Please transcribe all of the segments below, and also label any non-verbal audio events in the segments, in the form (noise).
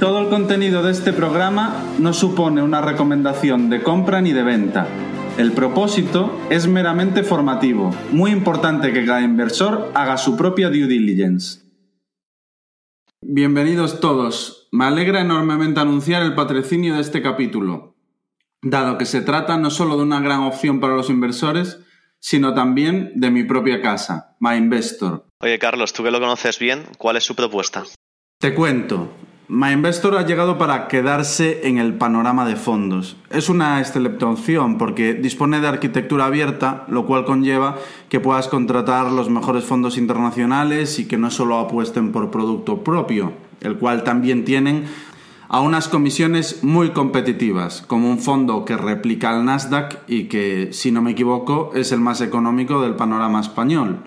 Todo el contenido de este programa no supone una recomendación de compra ni de venta. El propósito es meramente formativo. Muy importante que cada inversor haga su propia due diligence. Bienvenidos todos. Me alegra enormemente anunciar el patrocinio de este capítulo, dado que se trata no solo de una gran opción para los inversores, sino también de mi propia casa, MyInvestor. Oye Carlos, tú que lo conoces bien, ¿cuál es su propuesta? Te cuento. MyInvestor ha llegado para quedarse en el panorama de fondos. Es una excelente opción porque dispone de arquitectura abierta, lo cual conlleva que puedas contratar los mejores fondos internacionales y que no solo apuesten por producto propio, el cual también tienen a unas comisiones muy competitivas, como un fondo que replica al Nasdaq y que, si no me equivoco, es el más económico del panorama español.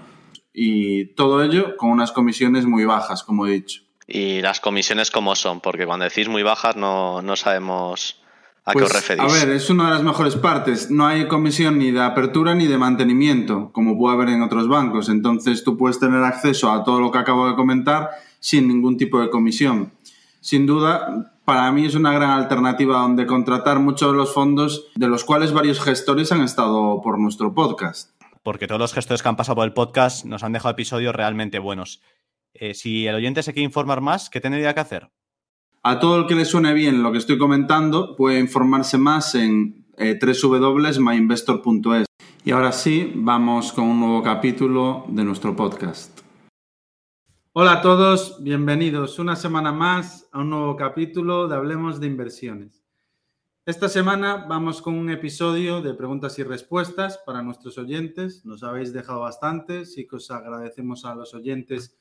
Y todo ello con unas comisiones muy bajas, como he dicho. ¿Y las comisiones cómo son? Porque cuando decís muy bajas no, no sabemos a qué Pues, os referís. A ver, es una de las mejores partes. No hay comisión ni de apertura ni de mantenimiento, como puede haber en otros bancos. Entonces tú puedes tener acceso a todo lo que acabo de comentar sin ningún tipo de comisión. Sin duda, para mí es una gran alternativa donde contratar muchos de los fondos, de los cuales varios gestores han estado por nuestro podcast. porque todos los gestores que han pasado por el podcast nos han dejado episodios realmente buenos. Eh, si el oyente se quiere informar más, ¿qué tendría que hacer? A todo el que le suene bien lo que estoy comentando, puede informarse más en eh, www.myinvestor.es. Y ahora sí, vamos con un nuevo capítulo de nuestro podcast. Hola a todos, bienvenidos una semana más a un nuevo capítulo de Hablemos de Inversiones. Esta semana vamos con un episodio de preguntas y respuestas para nuestros oyentes. Nos habéis dejado bastantes y que os agradecemos a los oyentes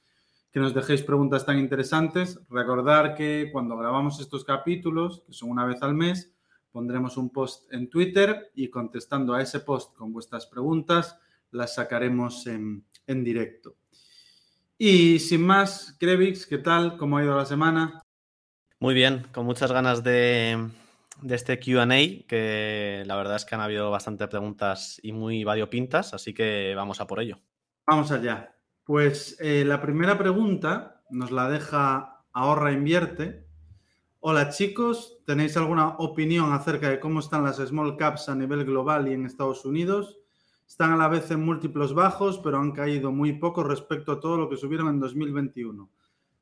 que nos dejéis preguntas tan interesantes. Recordar que cuando grabamos estos capítulos, que son una vez al mes, pondremos un post en Twitter y contestando a ese post con vuestras preguntas, las sacaremos en, en directo. Y sin más, Krevix, ¿qué tal? ¿Cómo ha ido la semana? Muy bien, con muchas ganas de, de este QA, que la verdad es que han habido bastantes preguntas y muy variopintas, así que vamos a por ello. Vamos allá. Pues eh, la primera pregunta nos la deja Ahorra Invierte. Hola chicos, ¿tenéis alguna opinión acerca de cómo están las small caps a nivel global y en Estados Unidos? Están a la vez en múltiplos bajos, pero han caído muy poco respecto a todo lo que subieron en 2021.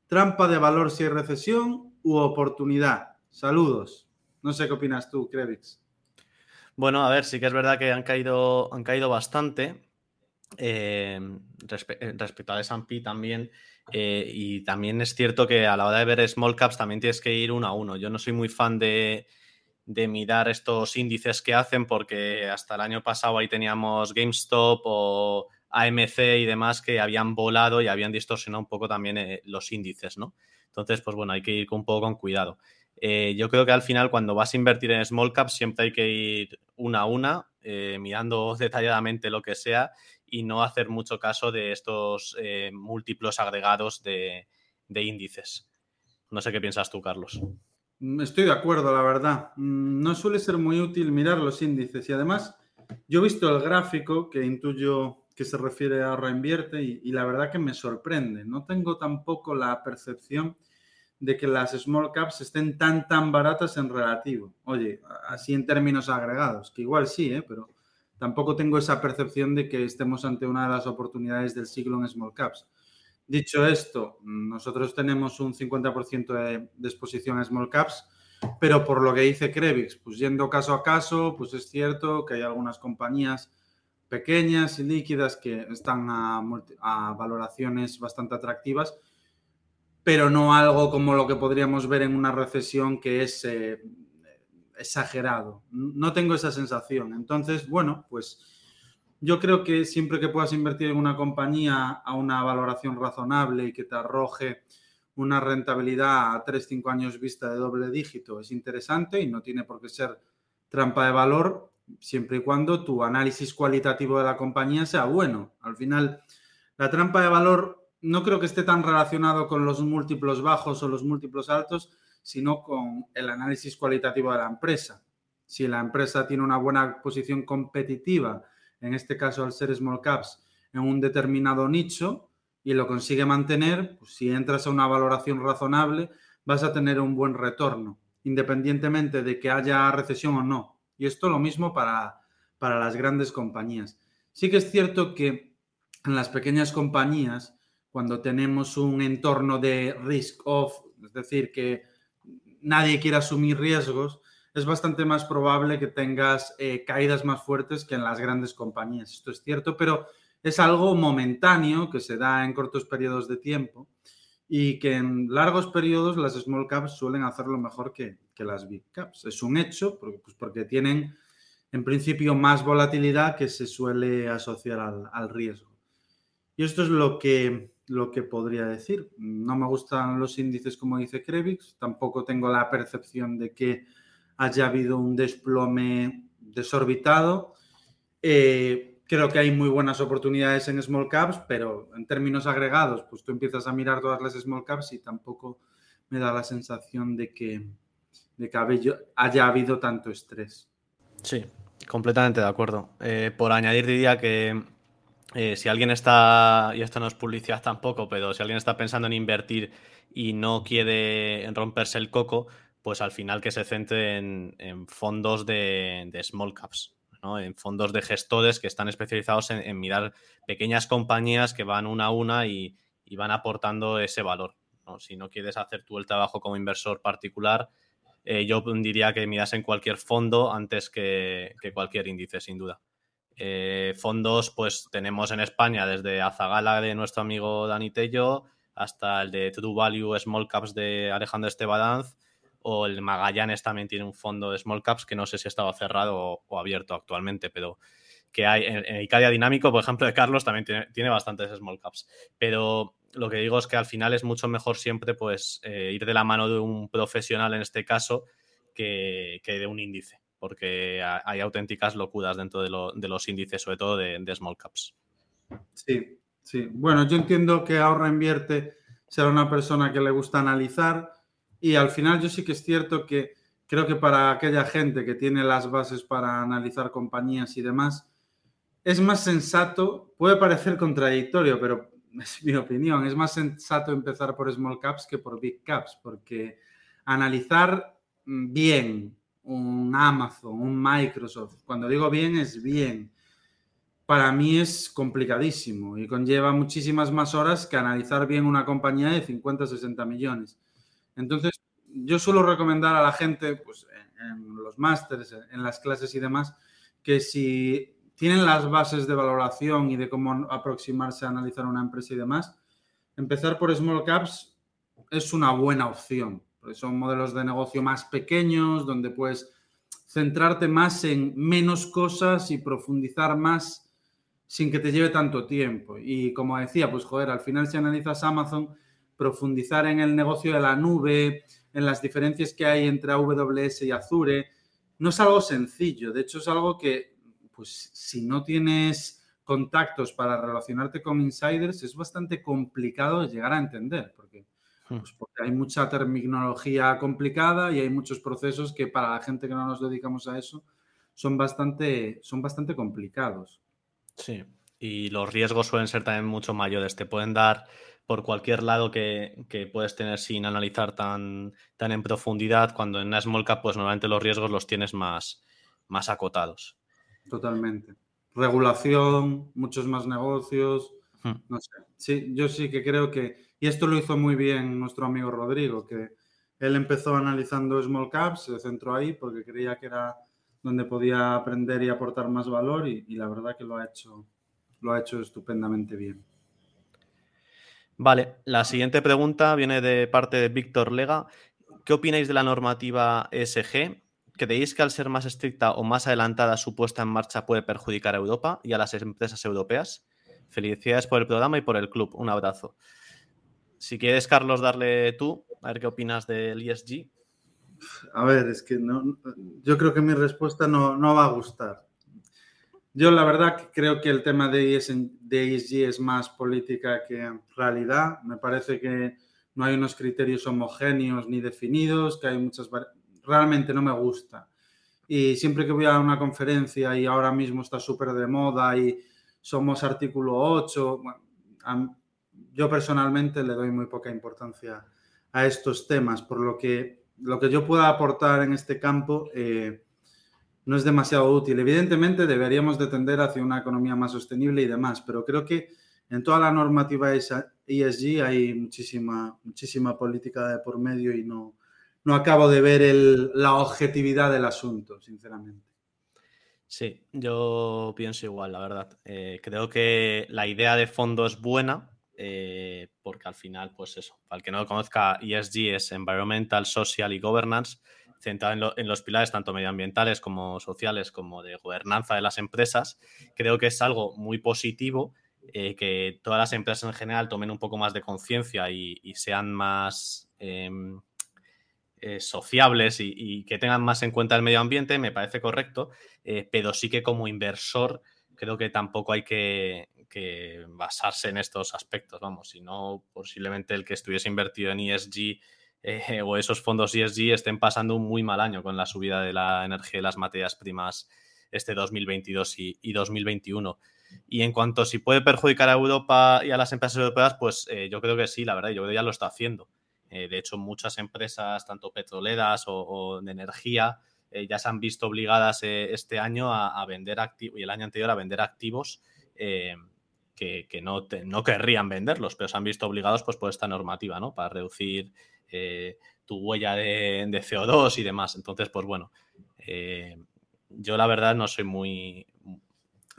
¿Trampa de valor si hay recesión u oportunidad? Saludos. No sé qué opinas tú, Krevix. Bueno, a ver, sí que es verdad que han caído, han caído bastante. Eh, eh, respecto al S&P también eh, y también es cierto que a la hora de ver small caps también tienes que ir uno a uno. Yo no soy muy fan de, mirar estos índices que hacen porque hasta el año pasado ahí teníamos GameStop o AMC y demás que habían volado y habían distorsionado un poco también los índices, ¿no? Entonces, pues bueno, hay que ir un poco con cuidado. Yo creo que al final cuando vas a invertir en small caps siempre hay que ir una a una, mirando (laughs) detalladamente lo que sea y no hacer mucho caso de estos eh, múltiplos agregados de, de, índices. No sé qué piensas tú, Carlos. Estoy de acuerdo, la verdad. Mm, No suele ser muy útil mirar los índices y además yo he visto el gráfico que intuyo que se refiere a ahorra invierte y, y la verdad que me sorprende. No tengo tampoco la percepción de que las small caps estén tan, tan baratas en relativo. Oye, así en términos agregados, que igual sí, ¿eh? pero tampoco tengo esa percepción de que estemos ante una de las oportunidades del siglo en small caps. Dicho esto, nosotros tenemos un 50% de, exposición a small caps, pero por lo que dice Krevix, pues yendo caso a caso, pues es cierto que hay algunas compañías pequeñas y líquidas que están a, a valoraciones bastante atractivas, pero no algo como lo que podríamos ver en una recesión que es eh, exagerado. No tengo esa sensación. Entonces, bueno, pues yo creo que siempre que puedas invertir en una compañía a una valoración razonable y que te arroje una rentabilidad a 3-5 años vista de doble dígito es interesante y no tiene por qué ser trampa de valor siempre y cuando tu análisis cualitativo de la compañía sea bueno. Al final, la trampa de valor no creo que esté tan relacionado con los múltiplos bajos o los múltiplos altos, sino con el análisis cualitativo de la empresa. Si la empresa tiene una buena posición competitiva, en este caso al ser small caps, en un determinado nicho y lo consigue mantener, pues si entras a una valoración razonable, vas a tener un buen retorno, independientemente de que haya recesión o no. Y esto lo mismo para, para las grandes compañías. Sí que es cierto que en las pequeñas compañías, cuando tenemos un entorno de risk off, es decir, que nadie quiere asumir riesgos, es bastante más probable que tengas eh, caídas más fuertes que en las grandes compañías. Esto es cierto, pero es algo momentáneo que se da en cortos periodos de tiempo y que en largos periodos las small caps suelen hacerlo mejor que, las big caps. Es un hecho porque, pues porque tienen en principio más volatilidad que se suele asociar al riesgo. Y esto es lo que, lo que podría decir. No me gustan los índices como dice Krevix, tampoco tengo la percepción de que haya habido un desplome desorbitado. Eh, creo que hay muy buenas oportunidades en small caps, pero en términos agregados, pues tú empiezas a mirar todas las small caps y tampoco me da la sensación de que, de que haya habido tanto estrés. Sí, completamente de acuerdo. Eh, por añadir, diría que eh, si alguien está, y esto no es publicidad tampoco, pero si alguien está pensando en invertir y no quiere romperse el coco, pues al final que se centre en, fondos de, small caps, en fondos de gestores que están especializados en, mirar pequeñas compañías que van una a una y, van aportando ese valor. Si no quieres hacer tú el trabajo como inversor particular, eh, yo diría que miras en cualquier fondo antes que cualquier índice, sin duda. Eh, fondos, pues tenemos en España desde Azagala de nuestro amigo Dani Tello hasta el de True Value Small Caps de Alejandro Estebadanz o el Magallanes también tiene un fondo de Small Caps que no sé si estaba cerrado o, abierto actualmente, pero que hay en, Icadia Dinámico, por ejemplo, de Carlos también tiene, bastantes Small Caps. Pero lo que digo es que al final es mucho mejor siempre pues eh, ir de la mano de un profesional en este caso que de un índice porque hay auténticas locuras dentro de, los índices, sobre todo de, small caps. Sí, sí. Bueno, yo entiendo que ahorra invierte será una persona que le gusta analizar y al final yo sí que es cierto que creo que para aquella gente que tiene las bases para analizar compañías y demás, es más sensato, puede parecer contradictorio, pero (laughs) es mi opinión, es más sensato empezar por small caps que por big caps, porque analizar bien un Amazon, un Microsoft. Cuando digo bien, es bien. Para mí es complicadísimo y conlleva muchísimas más horas que analizar bien una compañía de 50 60 millones. Entonces, yo suelo recomendar a la gente, pues en, los másteres, en las clases y demás, que si tienen las bases de valoración y de cómo aproximarse a analizar una empresa y demás, empezar por small caps es una buena opción son modelos de negocio más pequeños, donde puedes centrarte más en menos cosas y profundizar más sin que te lleve tanto tiempo. Y como decía, pues joder, al final si analizas Amazon, profundizar en el negocio de la nube, en las diferencias que hay entre AWS y Azure, no es algo sencillo. De hecho, es algo que, pues si no tienes contactos para relacionarte con insiders, es bastante complicado llegar a entender, porque. Pues porque hay mucha terminología complicada y hay muchos procesos que para la gente que no nos dedicamos a eso son bastante, son bastante complicados. Sí, y los riesgos suelen ser también mucho mayores. Te pueden dar por cualquier lado que, puedes tener sin analizar tan, tan en profundidad, cuando en una small cap, pues normalmente los riesgos los tienes más, más acotados. Totalmente. Regulación, muchos más negocios, hmm. no sé. Sí, yo sí que creo que y esto lo hizo muy bien nuestro amigo Rodrigo, que él empezó analizando small caps, se centró ahí porque creía que era donde podía aprender y aportar más valor y, la verdad que lo ha hecho, lo ha hecho estupendamente bien. Vale, la siguiente pregunta viene de parte de Víctor Lega. ¿Qué opináis de la normativa ESG? ¿Creéis que al ser más estricta o más adelantada su puesta en marcha puede perjudicar a Europa y a las empresas europeas? Felicidades por el programa y por el club. Un abrazo. Si quieres, Carlos, darle tú, a ver qué opinas del ESG. A ver, es que no, yo creo que mi respuesta no, no va a gustar. Yo la verdad creo que el tema de ESG es más política que realidad. Me parece que no hay unos criterios homogéneos ni definidos, que hay muchas... Realmente no me gusta. Y siempre que voy a una conferencia y ahora mismo está súper de moda y somos artículo 8, yo personalmente le doy muy poca importancia a estos temas, por lo que lo que yo pueda aportar en este campo eh, no es demasiado útil. Evidentemente deberíamos de tender hacia una economía más sostenible y demás, pero creo que en toda la normativa ESG hay muchísima, muchísima política de por medio y no, no acabo de ver la objetividad del asunto, sinceramente. Sí, yo pienso igual, la verdad. Eh, creo que la idea de fondo es buena, eh, porque al final, pues eso, para el que no lo conozca, ESG es Environmental, Social y Governance, centrado en, los pilares tanto medioambientales como sociales, como de gobernanza de las empresas. Creo que es algo muy positivo eh, que todas las empresas en general tomen un poco más de conciencia y, sean más em, eh, sociables y, que tengan más en cuenta el medio ambiente, me parece correcto, pero sí que como inversor creo que tampoco hay que, basarse en estos aspectos, vamos, sino posiblemente el que estuviese invertido en ESG (laughs) o esos fondos ESG estén pasando un muy mal año con la subida de la energía y las materias primas este 2022 y 2021. Y en cuanto a si puede perjudicar a Europa y a las empresas europeas, pues eh, yo creo que sí, la verdad, yo creo que ya lo está haciendo. Eh, de hecho, muchas empresas, tanto petroleras o, de energía, eh, ya se han visto obligadas este año a, vender activos y el año anterior a vender activos que, no, no, querrían venderlos, pero se han visto obligados pues, por esta normativa, ¿no? Para reducir tu huella de, de, CO2 y demás. Entonces, pues bueno, yo la verdad no soy muy,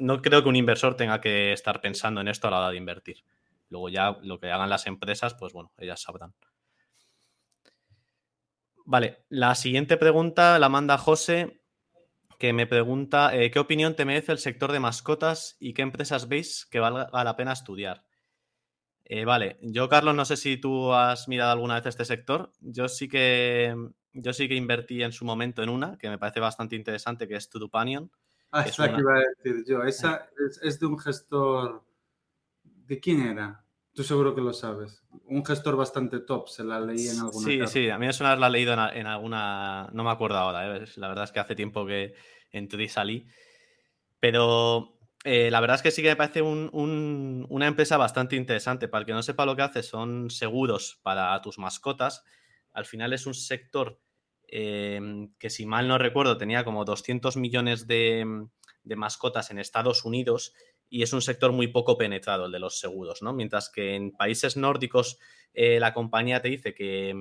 no creo que un inversor tenga que estar pensando en esto a la hora de invertir. Luego ya lo que hagan las empresas, pues bueno, ellas sabrán. Vale, la siguiente pregunta la manda José, que me pregunta, eh, ¿qué opinión te merece el sector de mascotas y qué empresas veis que valga la pena estudiar? Eh, vale, yo Carlos, no sé si tú has mirado alguna vez este sector. Yo sí que yo sí que invertí en su momento en una que me parece bastante interesante, que es Tudupanion. Ah, esa que iba a decir yo. (laughs) Esa es, de un gestor. ¿De quién era? Tú seguro que lo sabes. Un gestor bastante top, se la leí en alguna. Sí, sí, a mí eso la he leído en, alguna. No me acuerdo ahora, ¿eh? la verdad es que hace tiempo que entré y salí. Pero eh, la verdad es que sí que me parece una empresa bastante interesante. Para el que no sepa lo que hace, son seguros para tus mascotas. Al final es un sector Em, que si mal no recuerdo tenía como 200 millones de, mascotas en Estados Unidos y es un sector muy poco penetrado el de los seguros, ¿no? Mientras que en países nórdicos eh, la compañía te dice que,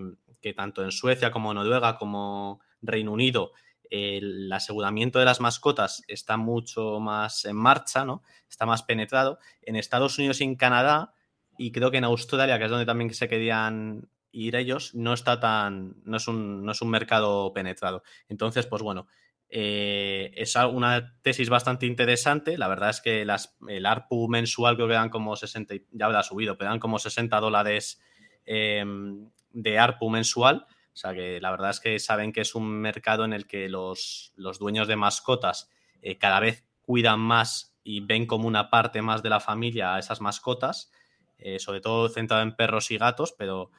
tanto en Suecia como Noruega como Reino Unido el aseguramiento de las mascotas está mucho más en marcha, ¿no? Está más penetrado. En Estados Unidos y en Canadá, y creo que en Australia, que es donde también se querían ir ellos no está tan, no es un, no es un mercado penetrado. Entonces, pues bueno, eh, es una tesis bastante interesante. La verdad es que el ARPU mensual creo que dan como 60, ya habrá subido, pero dan como 60 dólares em, de ARPU mensual. O sea que la verdad es que saben que es un mercado en el que los, los dueños de mascotas eh, cada vez cuidan más y ven como una parte más de la familia a esas mascotas, eh, sobre todo centrado en perros y gatos, pero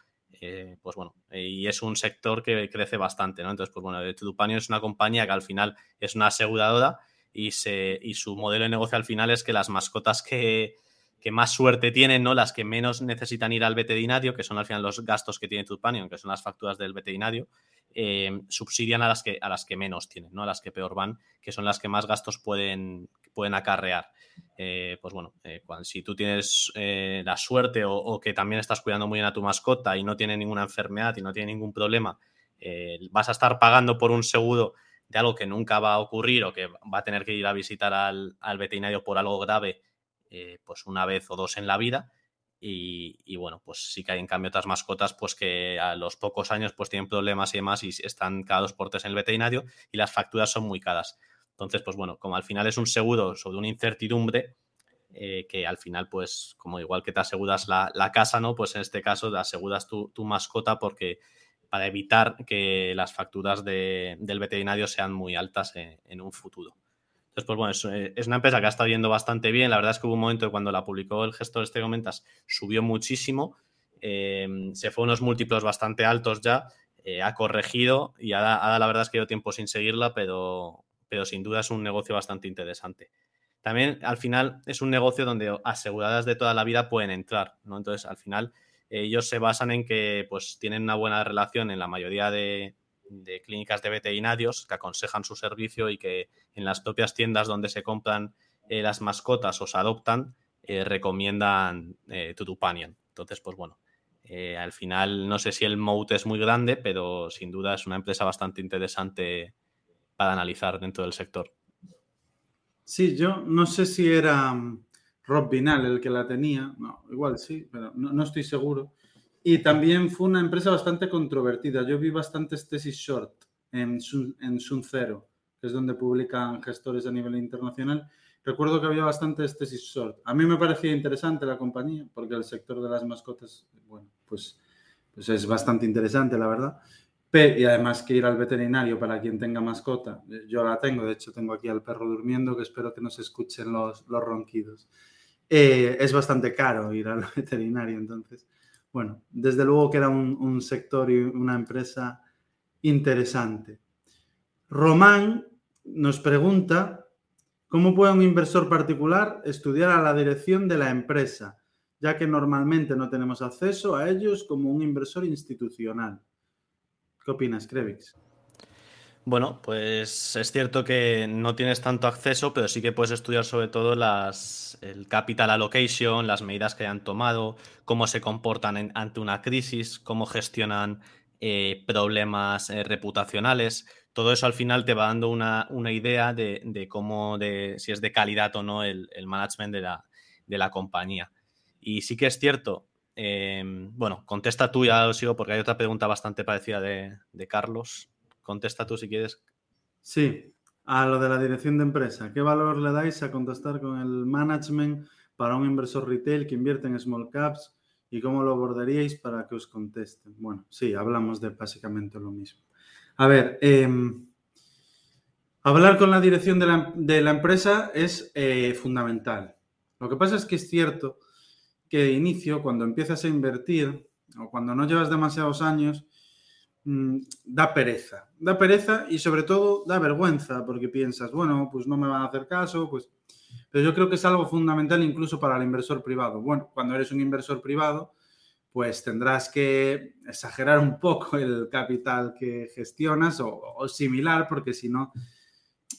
pues bueno, y es un sector que crece bastante, ¿no? Entonces, pues bueno, Tudupanio es una compañía que al final es una aseguradora y, se, y su modelo de negocio al final es que las mascotas que, más suerte tienen, ¿no? Las que menos necesitan ir al veterinario, que son al final los gastos que tiene Tudupanio, que son las facturas del veterinario, eh, subsidian a las, que, a las que menos tienen, ¿no? A las que peor van, que son las que más gastos pueden, pueden acarrear. Eh, pues bueno, eh, si tú tienes eh, la suerte o, que también estás cuidando muy bien a tu mascota y no tiene ninguna enfermedad y no tiene ningún problema, vas a estar pagando por un seguro de algo que nunca va a ocurrir o que va a tener que ir a visitar al, veterinario por algo grave, pues una vez o dos en la vida. Y, bueno, pues sí que hay en cambio otras mascotas pues que a los pocos años pues tienen problemas y demás y están cada dos por tres en el veterinario y las facturas son muy caras. Entonces, pues bueno, como al final es un seguro sobre una incertidumbre, eh, que al final, pues, como igual que te aseguras la, casa, ¿no? Pues en este caso te aseguras tu, mascota porque para evitar que las facturas del veterinario sean muy altas en, un futuro. Pues bueno, es, una empresa que ha estado yendo bastante bien. La verdad es que hubo un momento cuando la publicó el gestor este comentas, subió muchísimo. Eh, se fue a unos múltiplos bastante altos ya. Eh, ha corregido y ahora, la verdad es que llevo tiempo sin seguirla, pero, pero sin duda es un negocio bastante interesante. También al final es un negocio donde aseguradas de toda la vida pueden entrar, ¿no? Entonces al final ellos se basan en que pues tienen una buena relación en la mayoría de, clínicas de veterinarios que aconsejan su servicio y que en las propias tiendas donde se compran eh, las mascotas o se adoptan eh, recomiendan eh, Tutupanian. Entonces, pues bueno, eh, al final no sé si el moat es muy grande, pero sin duda es una empresa bastante interesante para analizar dentro del sector. Sí, yo no sé si era mm, Rob Vinal el que la tenía, no, igual sí, pero no, estoy seguro. Y también fue una empresa bastante controvertida. Yo vi bastantes tesis short en, Sun, en Zero, que es donde publican gestores a nivel internacional. Recuerdo que había bastantes tesis short. A mí me parecía interesante la compañía, porque el sector de las mascotas, bueno, pues, pues es bastante interesante, la verdad. Y además que ir al veterinario para quien tenga mascota, yo la tengo, de hecho tengo aquí al perro durmiendo, que espero que no se escuchen los, los ronquidos. Eh, es bastante caro ir al (laughs) veterinario, entonces, bueno, desde luego que era un, un sector y una empresa interesante. Román nos pregunta, ¿cómo puede un inversor particular estudiar a la dirección de la empresa, ya que normalmente no tenemos acceso a ellos como un inversor institucional? ¿Qué opinas, Krevix? Bueno, pues es cierto que no tienes tanto acceso, pero sí que puedes estudiar sobre todo las, el capital allocation, las medidas que han tomado, cómo se comportan ante una crisis, cómo gestionan eh, problemas eh, reputacionales. Todo eso al final te va dando una, idea de, cómo, de, si es de calidad o no el, management de la, de compañía. Y sí que es cierto Em, bueno, contesta tú, ya lo porque hay otra pregunta bastante parecida de, Carlos. Contesta tú si quieres. Sí, a lo de la dirección de empresa. ¿Qué valor le dais a contestar con el management para un inversor retail que invierte en small caps y cómo lo abordaríais para que os contesten? Bueno, sí, hablamos de básicamente lo mismo. A ver, em, hablar con la dirección de la, empresa es eh, fundamental. Lo que pasa es que es cierto que de inicio, cuando empiezas a invertir o cuando no llevas demasiados años, da pereza. Da pereza y sobre todo da vergüenza porque piensas, bueno, pues no me van a hacer caso, pues... Pero yo creo que es algo fundamental incluso para el inversor privado. Bueno, cuando eres un inversor privado, pues tendrás que exagerar un poco el capital que gestionas o similar, porque si no,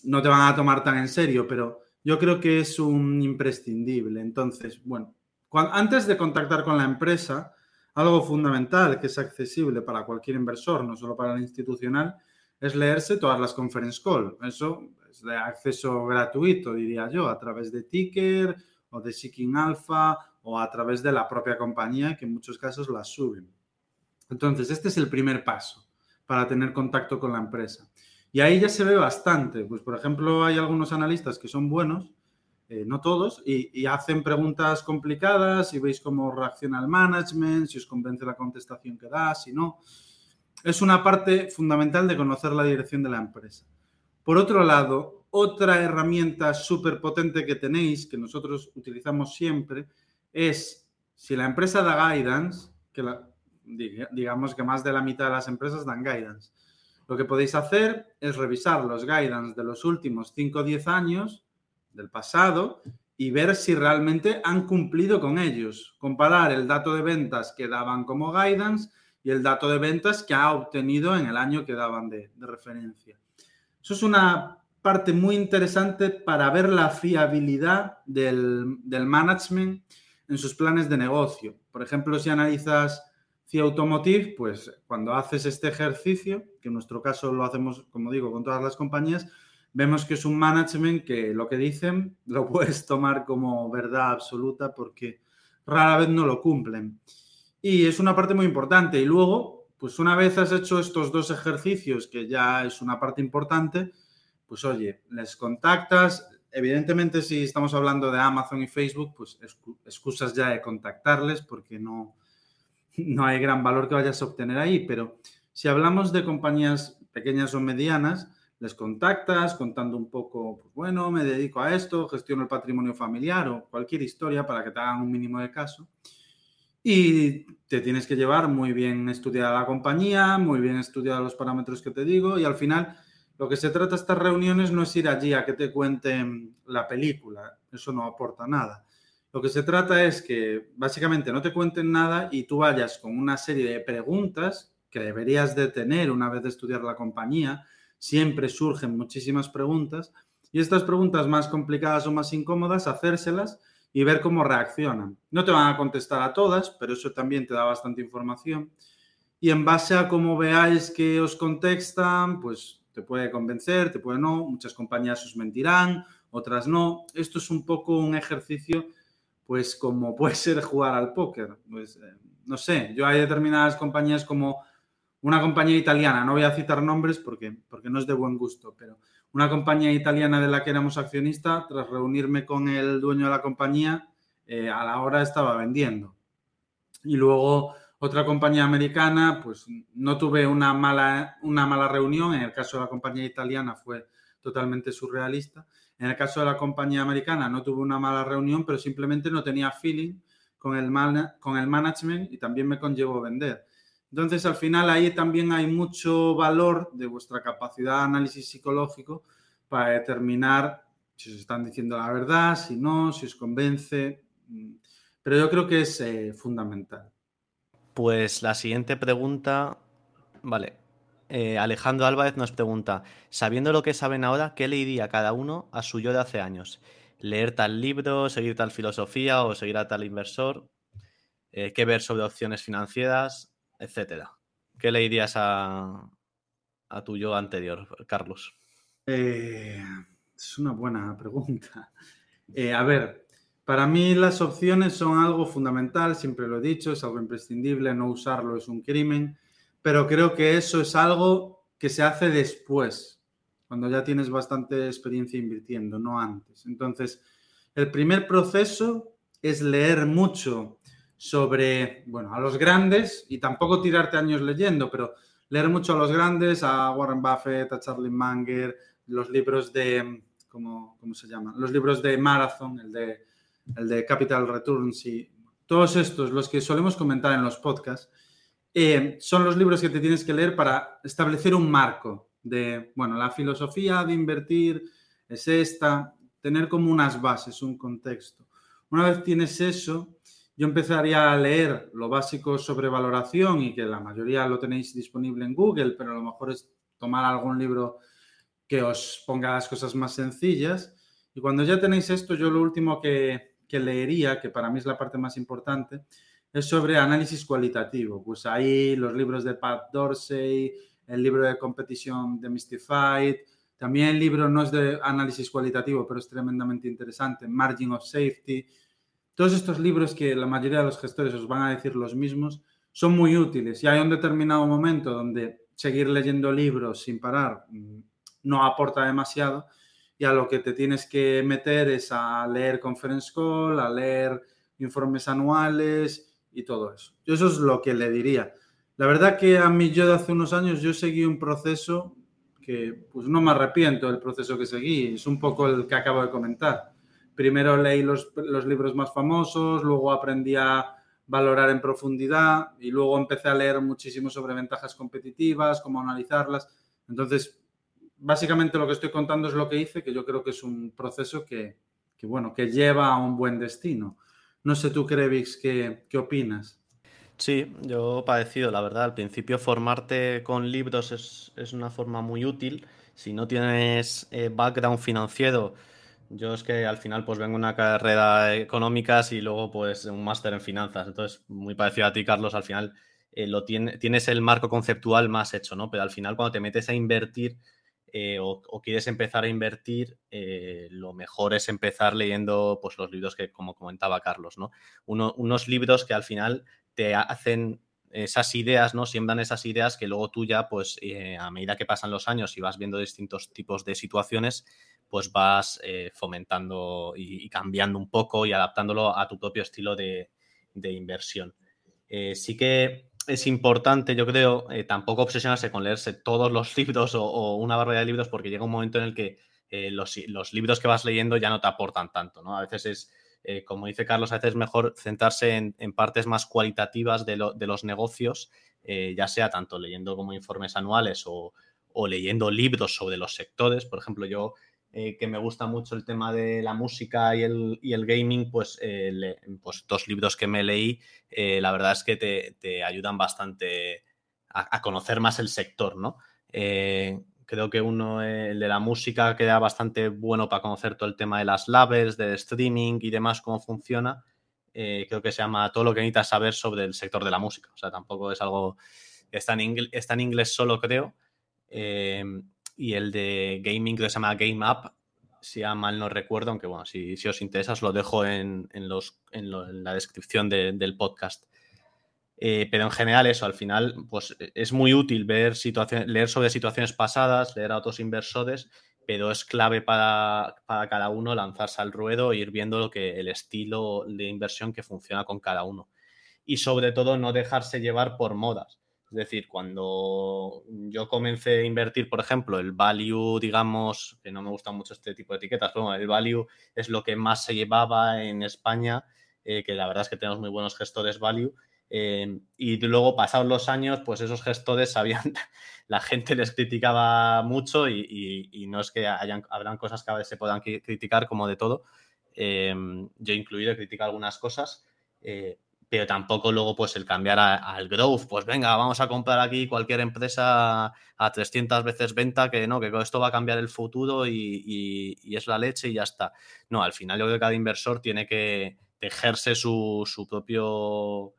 no te van a tomar tan en serio, pero yo creo que es un imprescindible. Entonces, bueno, antes de contactar con la empresa, algo fundamental que es accesible para cualquier inversor, no solo para el institucional, es leerse todas las conference call. Eso es de acceso gratuito, diría yo, a través de Ticker o de Seeking Alpha o a través de la propia compañía que en muchos casos las suben. Entonces, este es el primer paso para tener contacto con la empresa. Y ahí ya se ve bastante. Pues, por ejemplo, hay algunos analistas que son buenos eh, no todos, y, hacen preguntas complicadas y veis cómo reacciona el management, si os convence la contestación que da, si no. Es una parte fundamental de conocer la dirección de la empresa. Por otro lado, otra herramienta súper potente que tenéis, que nosotros utilizamos siempre, es si la empresa da guidance, que digamos que más de la mitad de las empresas dan guidance. Lo que podéis hacer es revisar los guidance de los últimos 5 o 10 años del pasado y ver si realmente han cumplido con ellos. Comparar el dato de ventas que daban como guidance y el dato de ventas que ha obtenido en el año que daban de, referencia. Eso es una parte muy interesante para ver la fiabilidad del, del, management en sus planes de negocio. Por ejemplo, si analizas CIA Automotive, pues cuando haces este ejercicio, que en nuestro caso lo hacemos, como digo, con todas las compañías, vemos que es un management que lo que dicen (laughs) lo puedes tomar como verdad absoluta porque rara vez no lo cumplen. Y es una parte muy importante. Y luego, pues una vez has hecho estos dos ejercicios, que ya es una parte importante, pues oye, les contactas. Evidentemente, si estamos hablando de Amazon y Facebook, pues excusas ya de contactarles porque no, no hay gran valor que vayas a obtener ahí, pero Si hablamos de compañías pequeñas o medianas, les contactas contando un poco, pues bueno, me dedico a esto, gestiono el patrimonio familiar o cualquier historia para que te hagan un mínimo de caso. Y te tienes que llevar muy bien estudiada la compañía, muy bien estudiados los parámetros que te digo y al final lo que se trata estas reuniones no es ir allí a que te cuenten la película, eso no aporta nada. Lo que se trata es que básicamente no te cuenten nada y tú vayas con una serie de preguntas que deberías de tener una vez de estudiar la compañía, siempre surgen muchísimas preguntas y estas preguntas más complicadas o más incómodas, hacérselas y ver cómo reaccionan. No te van a contestar a todas, pero eso también te da bastante información. Y en base a cómo veáis que os contestan, pues te puede convencer, te puede no, muchas compañías os mentirán, otras no. Esto es un poco un ejercicio, pues como (laughs) puede ser jugar al póker. Pues, eh, no sé, yo hay determinadas compañías como una compañía italiana, no voy a citar nombres porque, porque no es de buen gusto, pero una compañía italiana de la que éramos accionista, tras reunirme con el dueño de la compañía, eh, a la hora estaba vendiendo. Y luego otra compañía americana, pues no tuve una mala, una mala reunión, en el caso de la compañía italiana fue totalmente surrealista. En el caso de la compañía americana no tuve una mala reunión, pero simplemente no tenía feeling con el, con el management y también me conllevó vender. Entonces, al final ahí también hay mucho valor de vuestra capacidad de análisis psicológico para determinar si os están diciendo la verdad, si no, si os convence. Pero yo creo que es eh, fundamental. Pues la siguiente pregunta, vale. Eh, Alejandro Álvarez nos pregunta, sabiendo lo que saben ahora, ¿qué le diría cada uno a su yo de hace años? ¿Leer tal libro, seguir tal filosofía o seguir a tal inversor? Eh, ¿Qué ver sobre opciones financieras? Etcétera. ¿Qué le dirías a, a tu yo anterior, Carlos? Eh, es una buena (laughs) pregunta. Eh, a ver, para mí las opciones son algo fundamental, siempre lo he dicho, es algo imprescindible, no usarlo es un crimen, pero creo que eso es algo que se hace después, cuando ya tienes bastante experiencia invirtiendo, no antes. Entonces, el primer proceso es leer mucho sobre, bueno, a los grandes y tampoco tirarte años leyendo, pero leer mucho a los grandes, a Warren Buffett, a Charlie Munger, los libros de, ¿cómo, cómo se llaman? Los libros de Marathon, el de, el de Capital Returns y todos estos, los que solemos comentar en los podcasts, eh, son los libros que te tienes que leer para establecer un marco de, bueno, la filosofía de invertir es esta, tener como unas bases, un contexto. Una vez tienes eso, yo empezaría a leer lo básico sobre valoración y que la mayoría lo tenéis disponible en Google, pero a lo mejor es tomar algún libro que os ponga las cosas más sencillas. Y cuando ya tenéis esto, yo lo último que, que leería, que para mí es la parte más importante, es sobre análisis cualitativo. Pues ahí los libros de Pat Dorsey, el libro de competición de Mystified, también el libro no es de análisis cualitativo, pero es tremendamente interesante, Margin of Safety. Todos estos libros que la mayoría de los gestores os van a decir los mismos son muy útiles y hay un determinado momento donde seguir leyendo libros sin parar mm, no aporta demasiado y a lo que te tienes que meter es a leer conference call, a leer informes anuales y todo eso. Yo eso es lo que le diría. La verdad que a mí yo de hace unos años yo seguí un proceso que pues no me arrepiento del proceso que seguí, es un poco el que acabo de comentar primero leí los, libros más famosos, luego aprendí a valorar en profundidad y luego empecé a leer muchísimo sobre ventajas competitivas, cómo analizarlas. Entonces, básicamente lo que estoy contando es lo que hice, que yo creo que es un proceso que, bueno, que lleva a un buen destino. No sé tú, Krevix, ¿qué, qué opinas? Sí, yo parecido, la verdad. Al principio formarte con libros es, una forma muy útil. Si no tienes eh, background financiero, yo es que al final pues vengo una carrera económicas y luego pues un máster en finanzas. Entonces, muy parecido a ti, Carlos, al final eh, lo tienes el marco conceptual más hecho, ¿no? Pero al final cuando te metes a invertir eh, o, quieres empezar a invertir, eh, lo mejor es empezar leyendo pues los libros que, como comentaba Carlos, ¿no? unos libros que al final te hacen esas ideas, ¿no? Siembran esas ideas que luego tú ya, pues, a medida que pasan los años y vas viendo distintos tipos de situaciones, pues vas eh, fomentando y, cambiando un poco y adaptándolo a tu propio estilo de, inversión. Eh, sí que es importante, yo creo, eh, tampoco obsesionarse con leerse todos los (laughs) libros o, una barbaridad de libros, porque llega un momento en el que eh, los, libros que vas leyendo ya no te aportan tanto, ¿no? A veces es, como dice Carlos, a veces es mejor centrarse en, partes más cualitativas de, los negocios, ya sea tanto leyendo como informes anuales o, o leyendo libros sobre los sectores. Por ejemplo, yo eh, que me gusta mucho el tema de la música y el, el gaming, pues, eh, pues, dos libros que me leí, eh, la verdad es que te, ayudan bastante a, conocer más el sector, ¿no? creo que uno, el de la música, queda bastante bueno para conocer todo el tema de las labels, de streaming y demás, cómo funciona. creo que se llama todo lo que necesitas saber sobre el sector de la música. O sea, tampoco es algo... Está en, está en inglés solo, creo y el de gaming que se llama Game Up, si a mal no recuerdo, aunque bueno, si, si os interesa os lo dejo en, los, en, la descripción del podcast. Eh, pero en general eso, al final, pues es muy útil ver situaciones, leer sobre situaciones pasadas, leer a otros inversores, pero es clave para, para, cada uno lanzarse al ruedo e ir viendo lo que, el estilo de inversión que funciona con cada uno. Y sobre todo no dejarse llevar por modas. Es decir, cuando yo comencé a invertir, por ejemplo, el value, digamos, que no me gusta mucho este tipo de etiquetas, pero el value es lo que más se llevaba en España, eh, que la verdad es que tenemos muy buenos gestores value. Eh, y luego, pasados los años, pues esos gestores sabían, (laughs) la gente les criticaba mucho y, no es que hayan, habrán cosas que a veces se puedan criticar, como de todo. Eh, yo incluido criticar algunas cosas pero tampoco luego pues el cambiar al growth, pues venga, vamos a comprar aquí cualquier empresa a 300 veces venta, que no, que esto va a cambiar el futuro y, es la leche y ya está. No, al final yo creo que cada inversor tiene que tejerse su, propio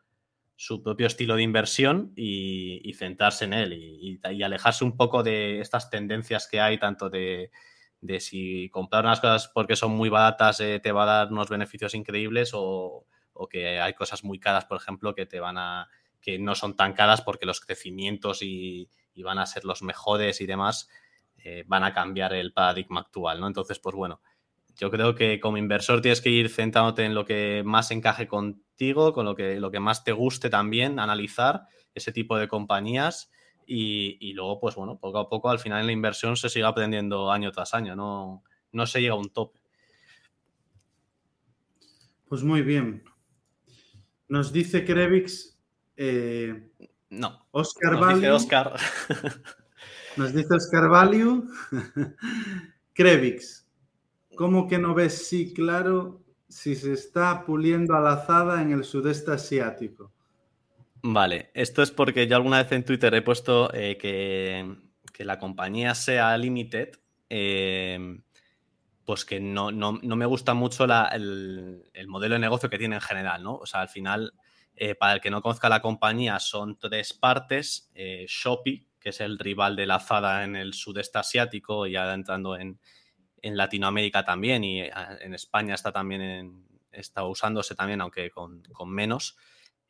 su propio estilo de inversión y, centrarse en él y, alejarse un poco de estas tendencias que hay, tanto de, si comprar unas cosas porque son muy baratas eh, te va a dar unos beneficios increíbles o, que hay cosas muy caras, por ejemplo, que te van a que no son tan caras porque los crecimientos y, van a ser los mejores y demás eh, van a cambiar el paradigma actual, ¿no? Entonces, pues bueno, yo creo que como inversor tienes que ir centrándote en lo que más encaje contigo, con lo que, lo que más te guste también, analizar ese tipo de compañías y, y, luego, pues bueno, poco a poco al final en la inversión se sigue aprendiendo año tras año, no, no se llega a un tope. Pues muy bien. Nos dice Krevix. Eh, no. Oscar nos Dice Oscar. (laughs) nos dice Oscar Value. (laughs) Krevix. ¿Cómo que no ves sí claro si se está puliendo a la azada en el sudeste asiático? Vale, esto es porque yo alguna vez en Twitter he puesto eh, que, la compañía sea limited. Eh, pues que no, me gusta mucho el, modelo de negocio que tiene en general, ¿no? O sea, al final, eh, para el que no conozca la compañía, son tres partes. Eh, Shopee, que es el rival de la Zada en el sudeste asiático, y ya entrando en, Latinoamérica también, y eh, en España está también está usándose también, aunque con, menos.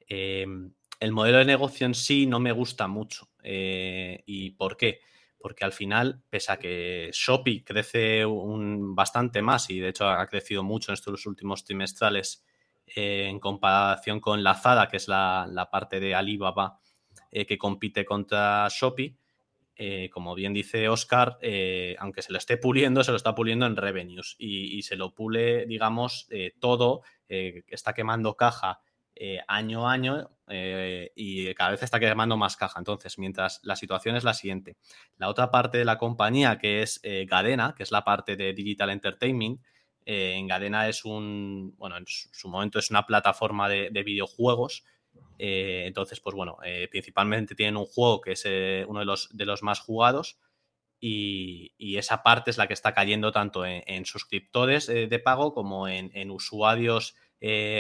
el modelo de negocio en sí no me gusta mucho. ¿Y por qué? Porque al final, pese a que Shopee crece un, bastante más y de hecho ha crecido mucho en estos últimos trimestrales eh, en comparación con Lazada, que es la, parte de Alibaba eh, que compite contra Shopee, eh, como bien dice Oscar, aunque se lo esté puliendo, se lo está puliendo en revenues y, y se lo pule, digamos, todo, está quemando caja año a año eh, y cada vez está quemando más caja. Entonces, mientras la situación es la siguiente, la otra parte de la compañía que es eh, Gadena, que es la parte de Digital Entertainment, en Gadena es un, bueno, en su momento es una plataforma de, videojuegos. entonces, pues bueno, principalmente tienen un juego que es uno de los, de los más jugados. Y, esa parte es la que está cayendo tanto en, suscriptores de pago como en usuarios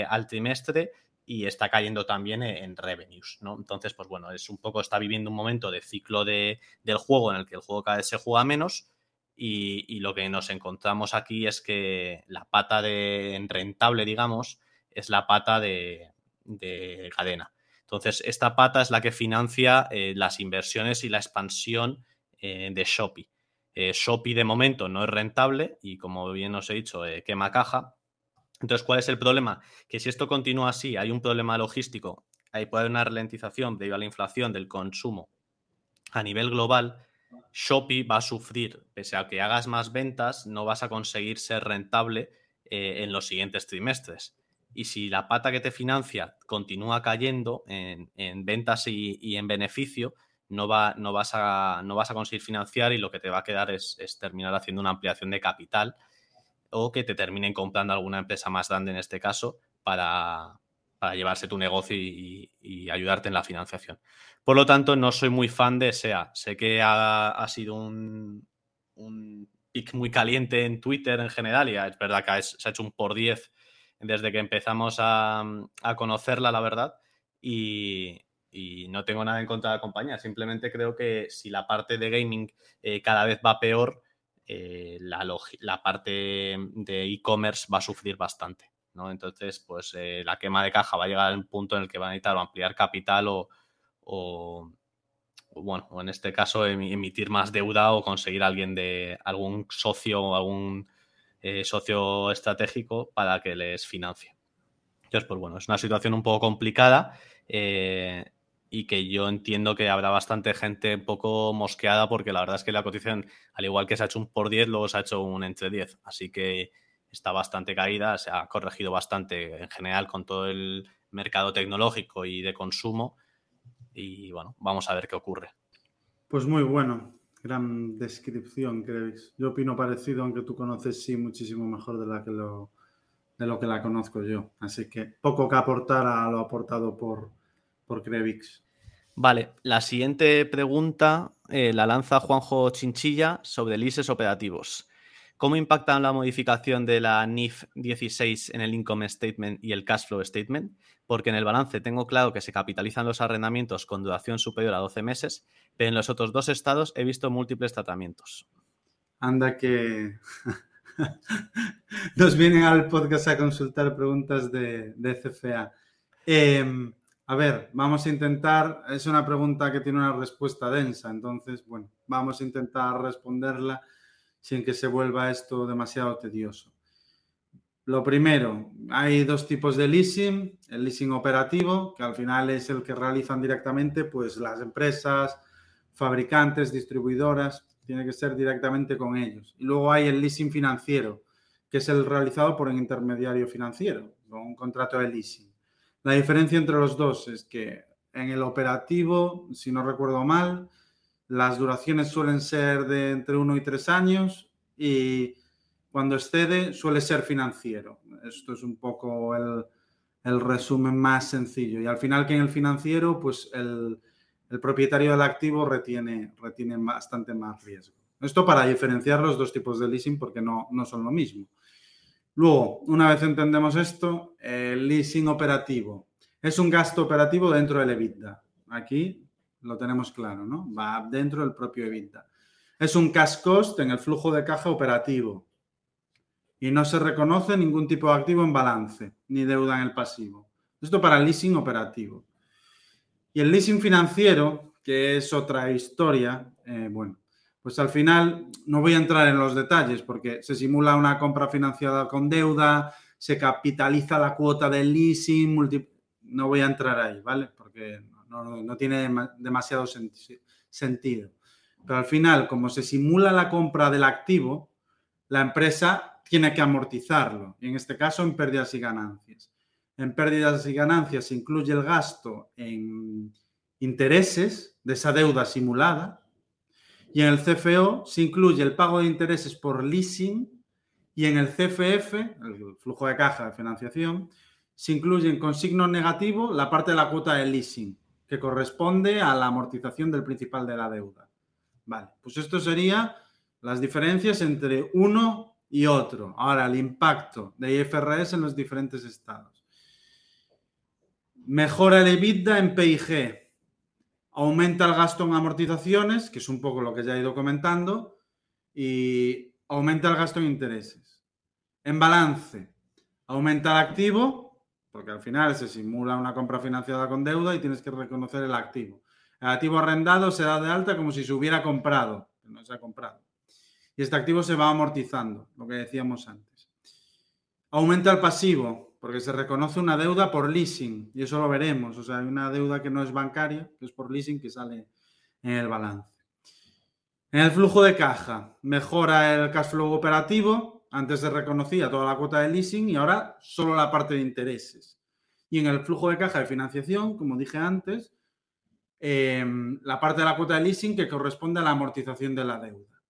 al trimestre y está cayendo también e-, en revenues, ¿no? Entonces, pues bueno, es un poco, está viviendo un momento de ciclo de, del juego en el que el juego cada vez se juega menos y, lo que nos encontramos aquí es que la pata de rentable, digamos, es la pata de, cadena. Entonces, esta pata es la que financia eh, las inversiones y la expansión eh, de Shopee. Eh, Shopee de momento no es rentable y como bien os he dicho, quema caja, entonces, ¿cuál es el problema? Que si esto continúa así, hay un problema logístico ahí puede haber una ralentización debido a la inflación del consumo a nivel global, Shopee va a sufrir, pese a que hagas más ventas, no vas a conseguir ser rentable eh, en los siguientes trimestres. Y si la pata que te financia continúa cayendo en, ventas y, en beneficio, no, va, no, vas a, no vas a conseguir financiar y lo que te va a quedar es, terminar haciendo una ampliación de capital o que te terminen comprando alguna empresa más grande en este caso para, llevarse tu negocio y, ayudarte en la financiación. Por lo tanto, no soy muy fan de SEA. Sé que ha, sido un, un pick muy caliente en Twitter en general y es verdad que se ha hecho un por 10 desde que empezamos a, conocerla, la verdad, y, no tengo nada en contra de la compañía. Simplemente creo que si la parte de gaming eh, cada vez va peor, eh, la, parte de e-commerce va a sufrir bastante. ¿no? Entonces, pues eh, la quema de caja va a llegar a un punto en el que va a necesitar ampliar capital o, o, bueno, o en este caso emitir más deuda o conseguir alguien de algún socio o algún eh, socio estratégico para que les financie. Entonces, pues bueno, es una situación un poco complicada y que yo entiendo que habrá bastante gente un poco mosqueada porque la verdad es que la cotización, al igual que se ha hecho un por 10, luego se ha hecho un entre 10. Así que está bastante caída, se ha corregido bastante en general con todo el mercado tecnológico y de consumo. Y bueno, vamos a ver qué ocurre. Pues muy bueno. Gran descripción, creéis. Yo opino parecido, aunque tú conoces sí muchísimo mejor de, la que lo, de lo que la conozco yo. Así que poco que aportar a lo aportado por, por Crevix. Vale, la siguiente pregunta eh, la lanza Juanjo Chinchilla sobre leases operativos. ¿Cómo impactan la modificación de la NIF 16 en el Income Statement y el Cash Flow Statement? Porque en el balance tengo claro que se capitalizan los arrendamientos con duración superior a 12 meses, pero en los otros dos estados he visto múltiples tratamientos. Anda que (laughs) nos vienen al podcast a consultar preguntas de, CFA. Em, a ver, vamos a intentar, es una pregunta que tiene una respuesta densa, entonces, bueno, vamos a intentar responderla sin que se vuelva esto demasiado tedioso. Lo primero, hay dos tipos de leasing, el leasing operativo, que al final es el que realizan directamente pues las empresas, fabricantes, distribuidoras, tiene que ser directamente con ellos. Y luego hay el leasing financiero, que es el realizado por un intermediario financiero, con un contrato de leasing. La diferencia entre los dos es que en el operativo, si no recuerdo mal, las duraciones suelen ser de entre uno y tres años y cuando excede suele ser financiero. Esto es un poco el, resumen más sencillo. Y al final que en el financiero, pues el, propietario del activo retiene, retiene bastante más riesgo. Esto para diferenciar los dos tipos de leasing porque no, no son lo mismo. Luego, una vez entendemos esto, el leasing operativo es un gasto operativo dentro del EBITDA. Aquí lo tenemos claro, ¿no? Va dentro del propio EBITDA. Es un cash cost en el flujo de caja operativo y no se reconoce ningún tipo de activo en balance ni deuda en el pasivo. Esto para el leasing operativo. Y el leasing financiero, que es otra historia, eh, bueno, pues al final no voy a entrar en los detalles porque se simula una compra financiada con deuda, se capitaliza la cuota del leasing, no voy a entrar ahí, ¿vale? Porque no, tiene demasiado sentido. Pero al final, como se simula la compra del activo, la empresa tiene que amortizarlo, y en este caso en pérdidas y ganancias. En pérdidas y ganancias se incluye el gasto en intereses de esa deuda simulada, y en el CFO se incluye el pago de intereses por leasing, y en el CFF, el flujo de caja de financiación, se incluye en consigno negativo la parte de la cuota de leasing, que corresponde a la amortización del principal de la deuda. Vale, pues esto sería las diferencias entre uno y otro. Ahora, el impacto de IFRS en los diferentes estados. Mejora el EBITDA en PIG. Aumenta el gasto en amortizaciones, que es un poco lo que ya he ido comentando, y aumenta el gasto en intereses. En balance, aumenta el activo, porque al final se simula una compra financiada con deuda y tienes que reconocer el activo. El activo arrendado se da de alta como si se hubiera comprado, no se ha comprado. Y este activo se va amortizando, lo que decíamos antes. Aumenta el pasivo, porque se reconoce una deuda por leasing, y eso lo veremos. O sea, hay una deuda que no es bancaria, que es por leasing, que sale en el balance. En el flujo de caja, mejora el cash flow operativo. Antes se reconocía toda la cuota de leasing y ahora solo la parte de intereses. Y en el flujo de caja de financiación, como dije antes, em, la parte de la cuota de leasing que corresponde a la amortización de la deuda.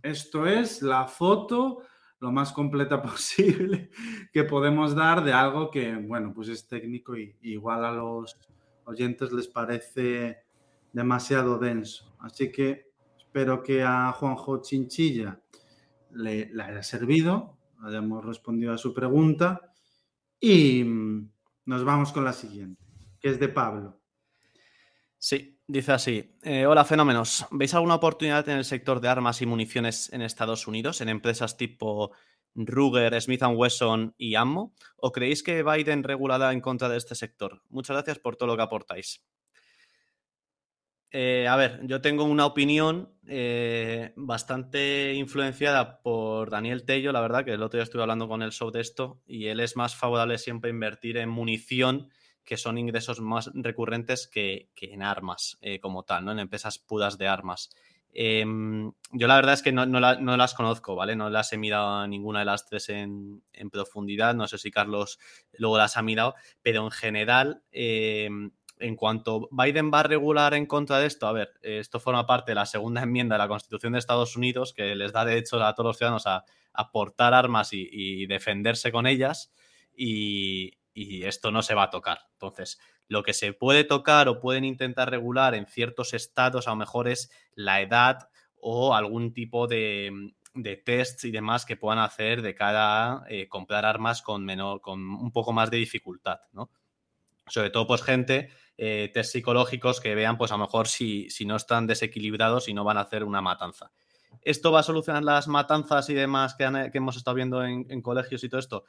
Esto es la foto lo más completa (laughs) posible que podemos dar de algo que, bueno, pues es técnico y, igual a los oyentes les parece demasiado denso. Así que espero que a Juanjo Chinchilla le, haya servido, hayamos respondido a su pregunta y mm, nos vamos con la siguiente, que es de Pablo. Sí, dice así. Eh, hola, fenómenos. ¿Veis alguna oportunidad en el sector de armas y municiones en Estados Unidos, en empresas tipo Ruger, Smith Wesson y Ammo? ¿O creéis que Biden regulará en contra de este sector? Muchas gracias por todo lo que aportáis. Eh, a ver, yo tengo una opinión eh, bastante influenciada por Daniel Tello, la verdad, que el otro día estuve hablando con él sobre esto, y él es más favorable siempre a invertir en munición que son ingresos más recurrentes que, en armas eh, como tal, ¿no? En empresas puras de armas. Em, yo la verdad es que no, las conozco, ¿vale? No las he mirado ninguna de las tres en, profundidad. No sé si Carlos luego las ha mirado, pero en general, em, en cuanto Biden va a regular en contra de esto, a ver, esto forma parte de la segunda (laughs) enmienda de la Constitución de Estados Unidos que les da derecho a todos los ciudadanos a, aportar armas y defenderse con ellas. Y, y esto no se va a tocar. Entonces, lo que se puede tocar o pueden intentar regular en ciertos estados a lo mejor es la edad o algún tipo de, de tests y demás que puedan hacer de cara a eh, comprar armas con, menor, con un poco más de dificultad, ¿no? Sobre todo, pues, gente, eh, test psicológicos que vean, pues, a lo mejor si, si no están desequilibrados y no van a hacer una matanza. ¿Esto va a solucionar las matanzas y demás que, hemos estado viendo en, en colegios y todo esto?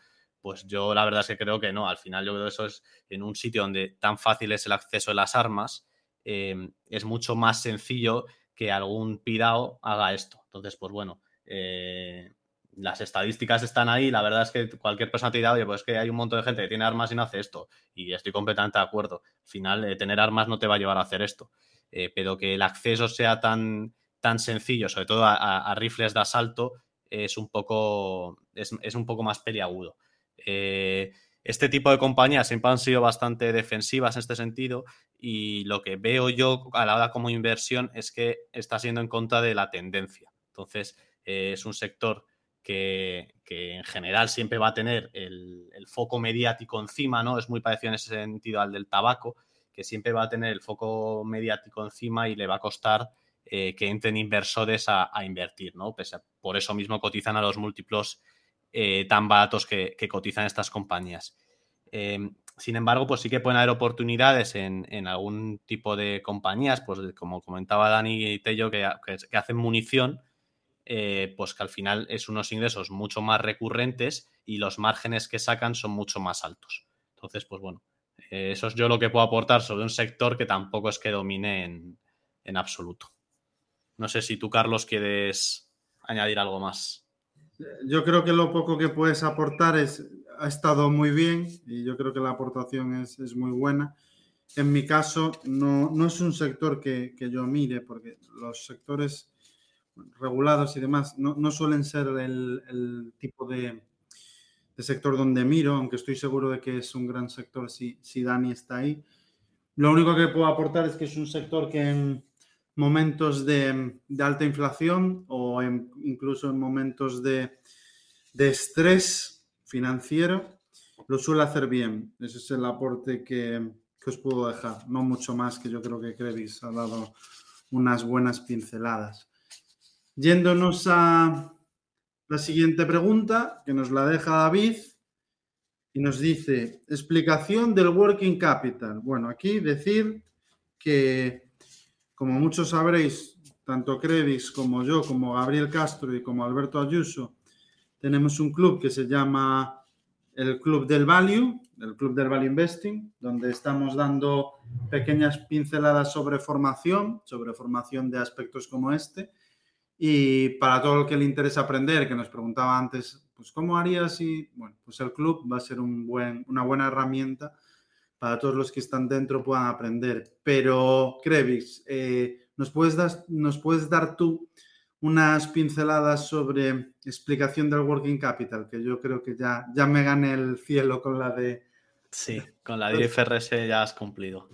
Pues yo la verdad es que creo que no. Al final yo creo que eso es en un sitio donde tan fácil es el acceso de las armas, em, es mucho más sencillo que algún pirao haga esto. Entonces, pues bueno, eh, las estadísticas están ahí. La verdad es que cualquier persona te dirá, oye, pues que hay un montón de gente que tiene armas y no hace esto. Y estoy completamente de acuerdo. Al final, eh, tener armas no te va a llevar a hacer esto. Eh, pero que el acceso sea tan, tan sencillo, sobre todo a, rifles de asalto, es un poco, es, es un poco más peliagudo. Eh, este tipo de compañías siempre han sido bastante defensivas en este sentido y lo que veo yo a la hora como inversión es que está siendo en contra de la tendencia. Entonces, eh, es un sector que, en general siempre va a tener el, foco mediático encima, ¿no? Es muy parecido en ese sentido al del tabaco, que siempre va a tener el foco mediático encima y le va a costar eh, que entren inversores a, invertir, ¿no? por eso mismo cotizan a los múltiplos eh, tan baratos que, cotizan estas compañías. Em, sin embargo, pues sí que pueden haber oportunidades en, algún tipo de compañías, pues como comentaba Dani y Tello, que, hacen munición, eh, pues que al final es unos ingresos mucho más recurrentes y los márgenes que sacan son mucho más altos. Entonces, pues bueno, eh, eso es yo lo que puedo aportar sobre un sector que tampoco es que domine en, en absoluto. No sé si tú, Carlos, quieres añadir algo más. Yo creo que lo poco que puedes aportar es, ha estado muy bien y yo creo que la aportación es, es muy buena. En mi caso, no, no es un sector que, que, yo mire, porque los sectores regulados y demás no, no suelen ser el, el tipo de, de, sector donde miro, aunque estoy seguro de que es un gran sector si, si Dani está ahí. Lo único que puedo aportar es que es un sector que, momentos de, alta inflación o incluso en momentos de, estrés financiero, lo suele hacer bien. Ese es el aporte que, os puedo dejar. No mucho más que yo creo que Crevis ha dado unas buenas pinceladas. Yéndonos a la siguiente pregunta, que nos la deja David, y nos dice, explicación del working capital. Bueno, aquí decir que como muchos sabréis, tanto Credix como yo, como Gabriel Castro y como Alberto Ayuso, tenemos un club que se llama el Club del Value, el Club del Value Investing, donde estamos dando pequeñas pinceladas sobre formación, sobre formación de aspectos como este. Y para todo el que le interesa aprender, que nos preguntaba antes pues ¿cómo harías si, bueno, pues el club va a ser una buena herramienta para todos los que están dentro puedan aprender. Pero, Krevix, eh, ¿nos, puedes dar, ¿nos puedes dar tú unas pinceladas sobre explicación del working capital? Que yo creo que ya, ya me gané el cielo con la de... Sí, con la de IFRS ya has cumplido.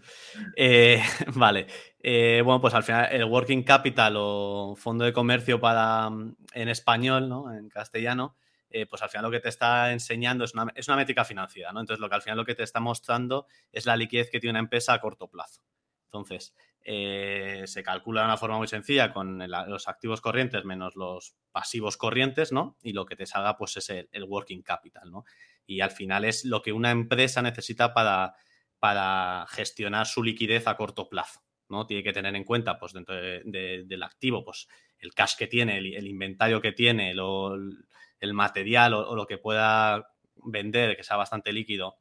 Eh, (laughs) vale, eh, bueno, pues al final el working capital o fondo de comercio para en español, ¿no? En castellano, eh, pues al final lo que te está enseñando es una, es una métrica financiera, ¿no? Entonces, lo que al final lo que te está mostrando es la liquidez que tiene una empresa a corto plazo. Entonces, eh, se calcula de una forma muy sencilla con los activos corrientes menos los pasivos corrientes, ¿no? Y lo que te salga, pues, es el, working capital, ¿no? Y al final es lo que una empresa necesita para, para gestionar su liquidez a corto plazo, ¿no? Tiene que tener en cuenta, pues, dentro del activo, pues, el cash que tiene, el, inventario que tiene, lo, material o, lo que pueda vender, que sea bastante líquido,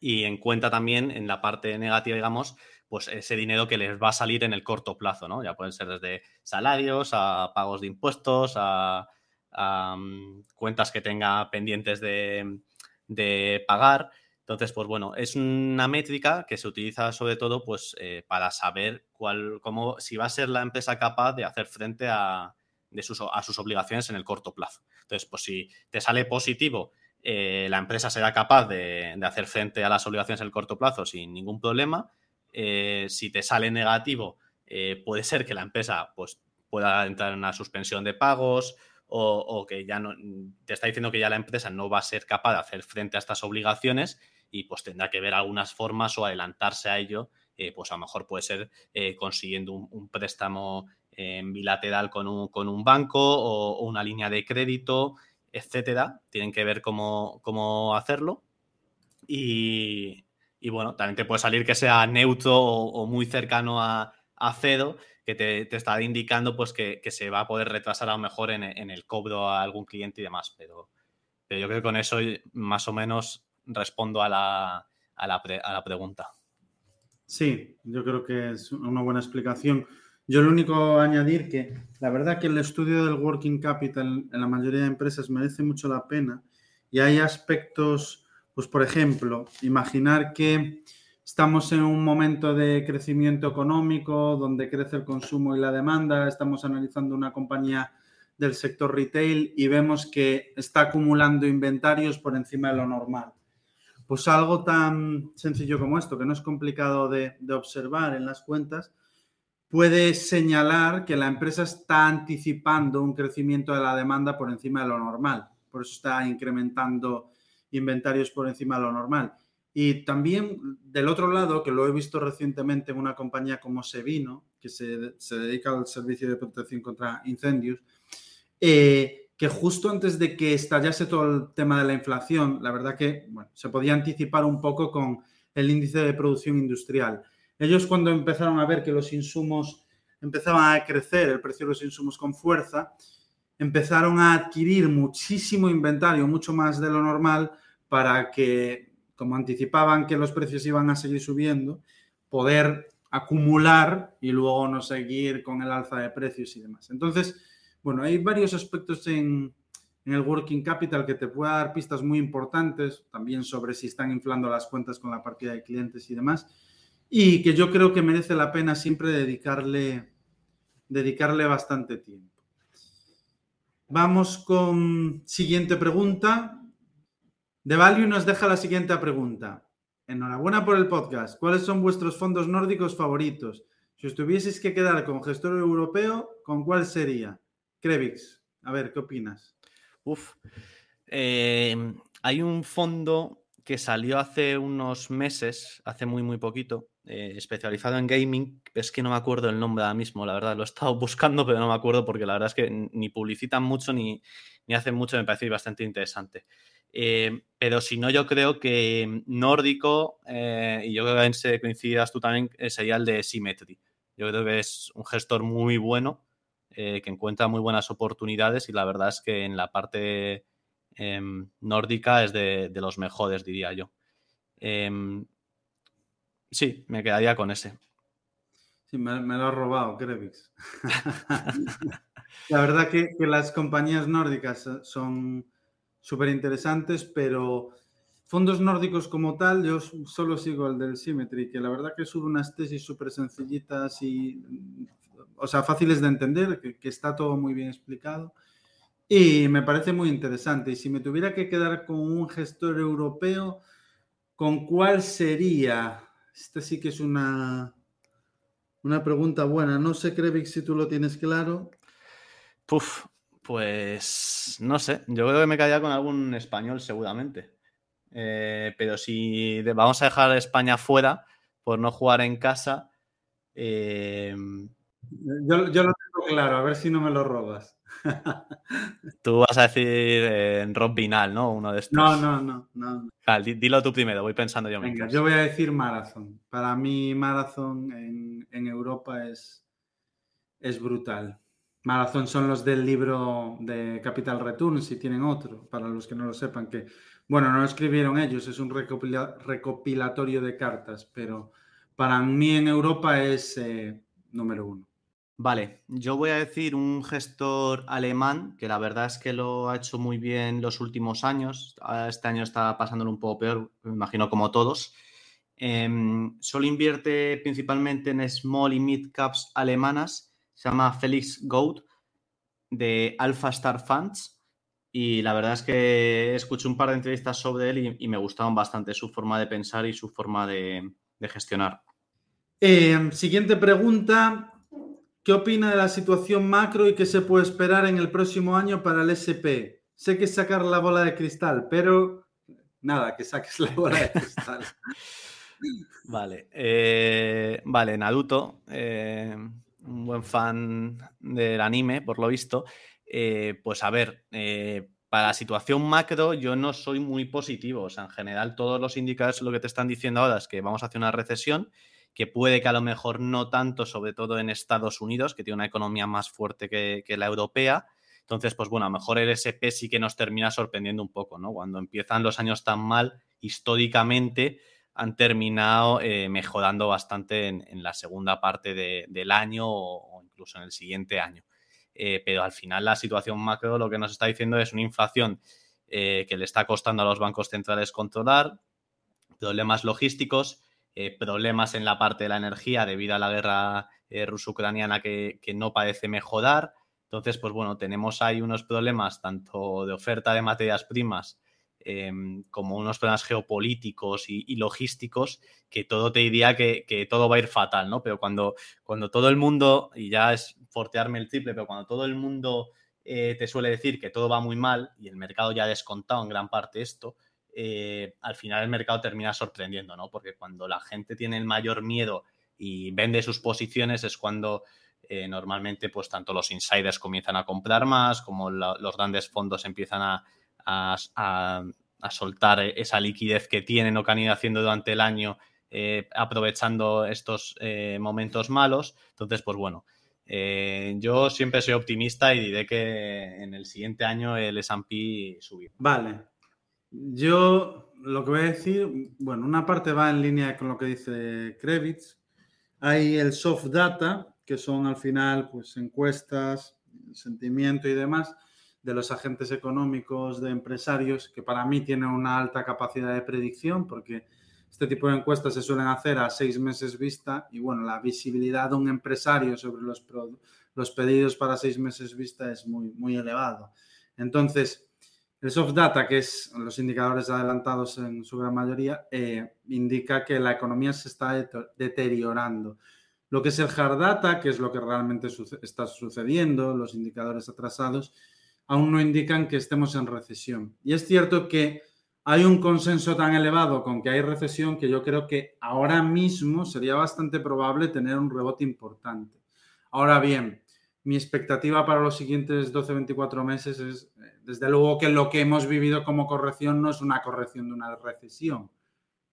y en cuenta también en la parte negativa, digamos, pues ese dinero que les va a salir en el corto plazo, ¿no? Ya pueden ser desde salarios a pagos de impuestos, a, mm, cuentas que tenga pendientes de, pagar. Entonces, pues bueno, es una métrica que se utiliza sobre todo pues, eh, para saber cuál, cómo, si va a ser la empresa capaz de hacer frente a, de sus, a sus obligaciones en el corto plazo. Entonces, pues si te sale positivo, eh, la empresa será capaz de, hacer frente a las obligaciones en el corto plazo sin ningún problema. Eh, si te sale negativo, eh, puede ser que la empresa pues, pueda entrar en una suspensión de pagos o, que ya no te está diciendo que ya la empresa no va a ser capaz de hacer frente a estas obligaciones y pues tendrá que ver algunas formas o adelantarse a ello. pues a lo mejor puede ser consiguiendo un préstamo en bilateral con un, con un banco o, una línea de crédito, etcétera. Tienen que ver cómo, hacerlo. Y, bueno, también te puede salir que sea neutro o, muy cercano a, a cero, que te, está indicando pues que, se va a poder retrasar a lo mejor en, el cobro a algún cliente y demás. Pero, pero yo creo que con eso más o menos respondo a la, a la, a la pregunta. Sí, yo creo que es una buena explicación. Yo lo único añadir que la verdad que el estudio del working capital en la mayoría de empresas merece mucho la pena y hay aspectos, pues por ejemplo, imaginar que estamos en un momento de crecimiento económico donde crece el consumo y la demanda, estamos analizando una compañía del sector retail y vemos que está acumulando inventarios por encima de lo normal. Pues algo tan sencillo como esto, que no es complicado de, de observar en las cuentas, puede señalar que la empresa está anticipando un crecimiento de la demanda por encima de lo normal. Por eso está incrementando inventarios por encima de lo normal. Y también del otro lado, que lo he visto recientemente en una compañía como Sevino, que se, dedica al servicio de protección contra incendios, eh, que justo antes de que estallase todo el tema de la inflación, la verdad que se podía anticipar un poco con el índice de producción industrial. Ellos cuando empezaron a ver que los insumos empezaban a crecer, el precio de los insumos con fuerza, empezaron a adquirir muchísimo inventario, mucho más de lo normal, para que, como anticipaban que los precios iban a seguir subiendo, poder acumular y luego no seguir con el alza de precios y demás. Entonces, bueno, hay varios aspectos en, el working capital que te puede dar pistas muy importantes, también sobre si están inflando las cuentas con la partida de clientes y demás y que yo creo que merece la pena siempre dedicarle, dedicarle bastante tiempo. Vamos con siguiente pregunta. De Value nos deja la siguiente pregunta. Enhorabuena por el podcast. ¿Cuáles son vuestros fondos nórdicos favoritos? Si os tuvieseis que quedar con gestor europeo, ¿con cuál sería? Krevix, a ver, ¿qué opinas? Uf, eh, hay un fondo que salió hace unos meses, hace muy, muy poquito, eh, especializado en gaming. Es que no me acuerdo el nombre ahora mismo, la verdad. Lo he estado (laughs) buscando, pero no me acuerdo porque la verdad es que ni publicitan mucho ni, ni hacen mucho. Me parece bastante interesante. Eh, pero si no, yo creo que nórdico, eh, y yo creo que coincidas tú también, sería el de Symmetry. Yo creo que es un gestor muy bueno, que encuentra muy buenas oportunidades y la verdad es que en la parte em, nórdica es de, de, los mejores, diría yo. Em, Sí, me quedaría con ese. Sí, me, lo ha robado, Krevix. (laughs) la verdad que, las compañías nórdicas son, súper interesantes, pero fondos nórdicos como tal, yo solo sigo el del Symmetry, que la verdad que sube unas tesis súper sencillitas y, o sea, fáciles de entender, que, que, está todo muy bien explicado. Y me parece muy interesante. Y si me tuviera que quedar con un gestor europeo, ¿con cuál sería? Esta sí que es una, una pregunta buena. No sé, Krevik, si tú lo tienes claro. Puf, pues no sé. Yo creo que me quedaría con algún español seguramente. Eh, pero si vamos a dejar a España fuera por no jugar en casa. Eh, yo, lo tengo claro, a ver si no me lo robas. (laughs) Tú vas a decir en eh, Rob Vinal, ¿no? Uno de estos. No, no, no. no. dilo tú primero, voy pensando yo Venga, yo voy a decir Marathon. Para mí, Marathon en, Europa es, es brutal. Marathon son los del libro de Capital Returns y tienen otro, para los que no lo sepan, que, bueno, no lo escribieron ellos, es un recopilatorio de cartas, pero para mí en Europa es eh, número uno. Vale, yo voy a decir un gestor alemán que la verdad es que lo ha hecho muy bien los últimos años. Este año está pasándolo un poco peor, me imagino como todos. Em, solo invierte principalmente en small y mid caps alemanas. Se llama Felix Goat de Alpha Star Funds. Y la verdad es que escuché un par de entrevistas sobre él y, me gustaron bastante su forma de pensar y su forma de, gestionar. Em, siguiente pregunta. ¿Qué opina de la situación macro y qué se puede esperar en el próximo año para el SP? Sé que es sacar la bola de cristal, pero nada, que saques la bola de cristal. (laughs) vale, eh, vale, Naruto, eh, un buen fan del anime, por lo visto. Eh, pues a ver, para la situación macro yo no soy muy positivo. O sea, en general todos los indicadores lo que te están diciendo ahora es que vamos hacia una recesión que puede que a lo mejor no tanto, sobre todo en Estados Unidos, que tiene una economía más fuerte que, la europea. Entonces, pues bueno, a lo mejor el SP sí que nos termina sorprendiendo un poco, ¿no? Cuando empiezan los años tan mal, históricamente han terminado eh, mejorando bastante en, la segunda parte del año o, incluso en el siguiente año. Eh, pero al final la situación macro lo que nos está diciendo es una inflación eh, que le está costando a los bancos centrales controlar, problemas logísticos, eh, problemas en la parte de la energía debido a la guerra eh, ruso-ucraniana que, no parece mejorar. Entonces, pues bueno, tenemos ahí unos problemas tanto de oferta de materias primas em, como unos problemas geopolíticos y, logísticos que todo te diría que, todo va a ir fatal, ¿no? Pero cuando, cuando todo el mundo, y ya es fortearme el triple, pero cuando todo el mundo eh, te suele decir que todo va muy mal y el mercado ya ha descontado en gran parte esto, eh, al final el mercado termina sorprendiendo, ¿no? Porque cuando la gente tiene el mayor miedo y vende sus posiciones es cuando eh, normalmente pues tanto los insiders comienzan a comprar más como los grandes fondos empiezan a, soltar esa liquidez que tienen o que han ido haciendo durante el año eh, aprovechando estos momentos malos. Entonces, pues bueno, yo siempre soy optimista y diré que en el siguiente año el S&P subirá. Vale, yo lo que voy a decir, bueno, una parte va en línea con lo que dice Krevitz. Hay el soft data, que son al final pues encuestas, sentimiento y demás de los agentes económicos, de empresarios, que para mí tienen una alta capacidad de predicción, porque este tipo de encuestas se suelen hacer a seis meses vista y bueno, la visibilidad de un empresario sobre los, los pedidos para seis meses vista es muy, muy elevado. Entonces, el soft data, que es los indicadores adelantados en su gran mayoría, eh, indica que la economía se está deteriorando. Lo que es el hard data, que es lo que realmente está sucediendo, los indicadores atrasados, aún no indican que estemos en recesión. Y es cierto que hay un consenso tan elevado con que hay recesión que yo creo que ahora mismo sería bastante probable tener un rebote importante. Ahora bien, mi expectativa para los siguientes 12-24 meses es, eh, desde luego que lo que hemos vivido como corrección no es una corrección de una recesión,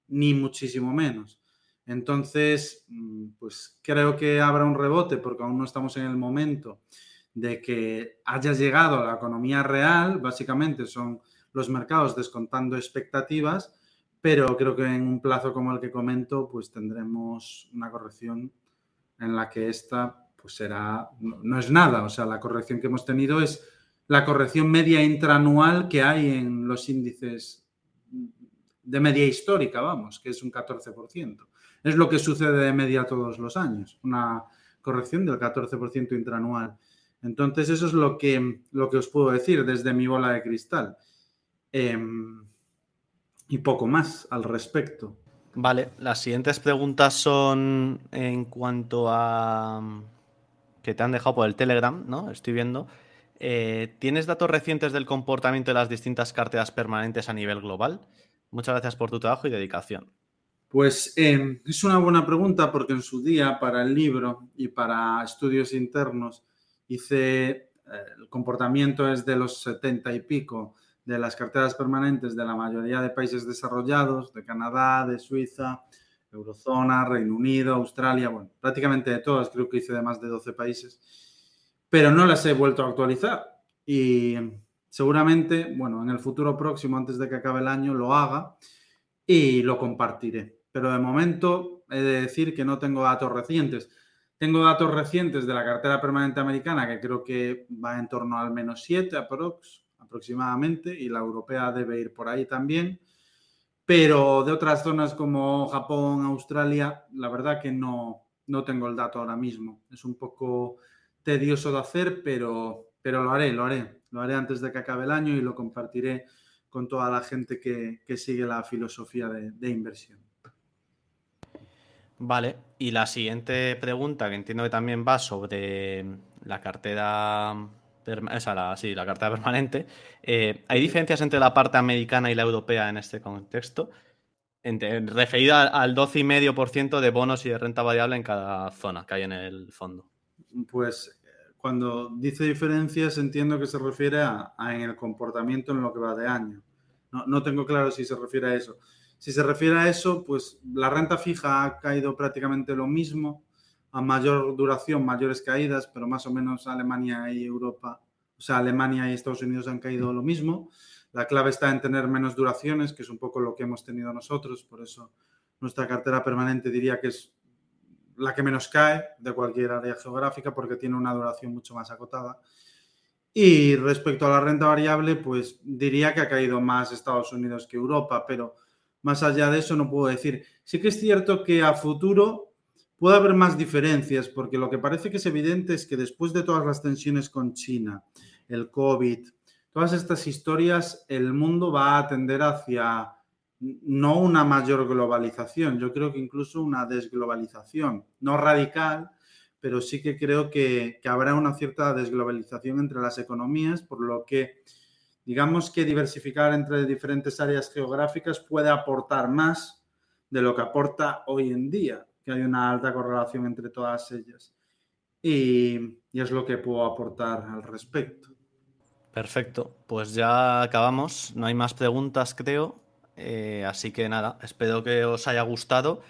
ni muchísimo menos. Entonces, mm, pues creo que habrá un rebote porque aún no estamos en el momento de que haya llegado a la economía real, básicamente son los mercados descontando expectativas, pero creo que en un plazo como el que comento, pues tendremos una corrección en la que esta pues será, no, es nada, o sea, la corrección que hemos tenido es la corrección media intranual que hay en los índices de media histórica, vamos, que es un 14%. Es lo que sucede de media todos los años, una corrección del 14% intranual. Entonces, eso es lo que, lo que os puedo decir desde mi bola de cristal. Em, y poco más al respecto. Vale, las siguientes preguntas son en cuanto a que te han dejado por el Telegram, ¿no? Estoy viendo. Eh, ¿Tienes datos recientes del comportamiento de las distintas carteras permanentes a nivel global? Muchas gracias por tu trabajo y dedicación. Pues em, es una buena pregunta porque en su día para el libro y para estudios internos hice eh, el comportamiento es de los 70 y pico de las carteras permanentes de la mayoría de países desarrollados, de Canadá, de Suiza, Eurozona, Reino Unido, Australia, bueno, prácticamente de todas, creo que hice de más de 12 países, pero no las he vuelto a actualizar y seguramente, bueno, en el futuro próximo, antes de que acabe el año, lo haga y lo compartiré. Pero de momento he de decir que no tengo datos recientes. Tengo datos recientes de la cartera permanente americana, que creo que va en torno al menos 7 aprox, aproximadamente, y la europea debe ir por ahí también. Pero de otras zonas como Japón, Australia, la verdad que no, no tengo el dato ahora mismo. Es un poco tedioso de hacer, pero, pero lo haré, lo haré. Lo haré antes de que acabe el año y lo compartiré con toda la gente que, sigue la filosofía de, inversión. Vale, y la siguiente pregunta, que entiendo que también va sobre la cartera, la, sí, la cartera (laughs) permanente. Eh, ¿Hay diferencias entre la parte americana y la europea en este contexto? referida al 12,5% de bonos y de renta variable en cada zona que hay en el fondo. Pues cuando dice diferencias entiendo que se refiere a, en el comportamiento en lo que va de año. No, tengo claro si se refiere a eso. Si se refiere a eso, pues la renta fija ha caído prácticamente lo mismo, a mayor duración, mayores caídas, pero más o menos Alemania y Europa, o sea, Alemania y Estados Unidos han caído lo mismo. La clave está en tener menos duraciones, que es un poco lo que hemos tenido nosotros, por eso nuestra cartera permanente diría que es la que menos cae de cualquier área geográfica porque tiene una duración mucho más acotada. Y respecto a la renta variable, pues diría que ha caído más Estados Unidos que Europa, pero más allá de eso no puedo decir. Sí que es cierto que a futuro puede haber más diferencias, porque lo que parece que es evidente es que después de todas las tensiones con China, el COVID, todas estas historias, el mundo va a tender hacia no una mayor globalización, yo creo que incluso una desglobalización, no radical, pero sí que creo que, habrá una cierta desglobalización entre las economías, por lo que digamos que diversificar entre diferentes áreas geográficas puede aportar más de lo que aporta hoy en día, que hay una alta correlación entre todas ellas. Y, y es lo que puedo aportar al respecto. Perfecto, pues ya acabamos, no hay más preguntas creo. Eh, así que nada, espero que os haya gustado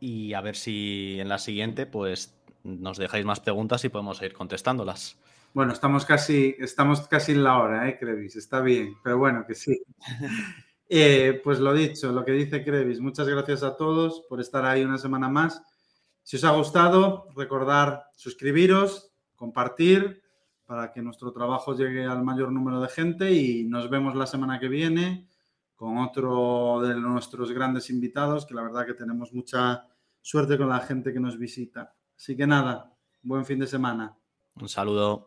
y a ver si en la siguiente pues nos dejáis más preguntas y podemos ir contestándolas. Bueno, estamos casi, estamos casi en la hora, ¿eh, Crevis? Está bien, pero bueno, que sí. (laughs) Eh, pues lo dicho, lo que dice Crevis, muchas gracias a todos por estar ahí una semana más. Si os ha gustado, recordar suscribiros, compartir para que nuestro trabajo llegue al mayor número de gente y nos vemos la semana que viene con otro de nuestros grandes invitados, que la verdad que tenemos mucha suerte con la gente que nos visita. Así que nada, buen fin de semana. Un saludo.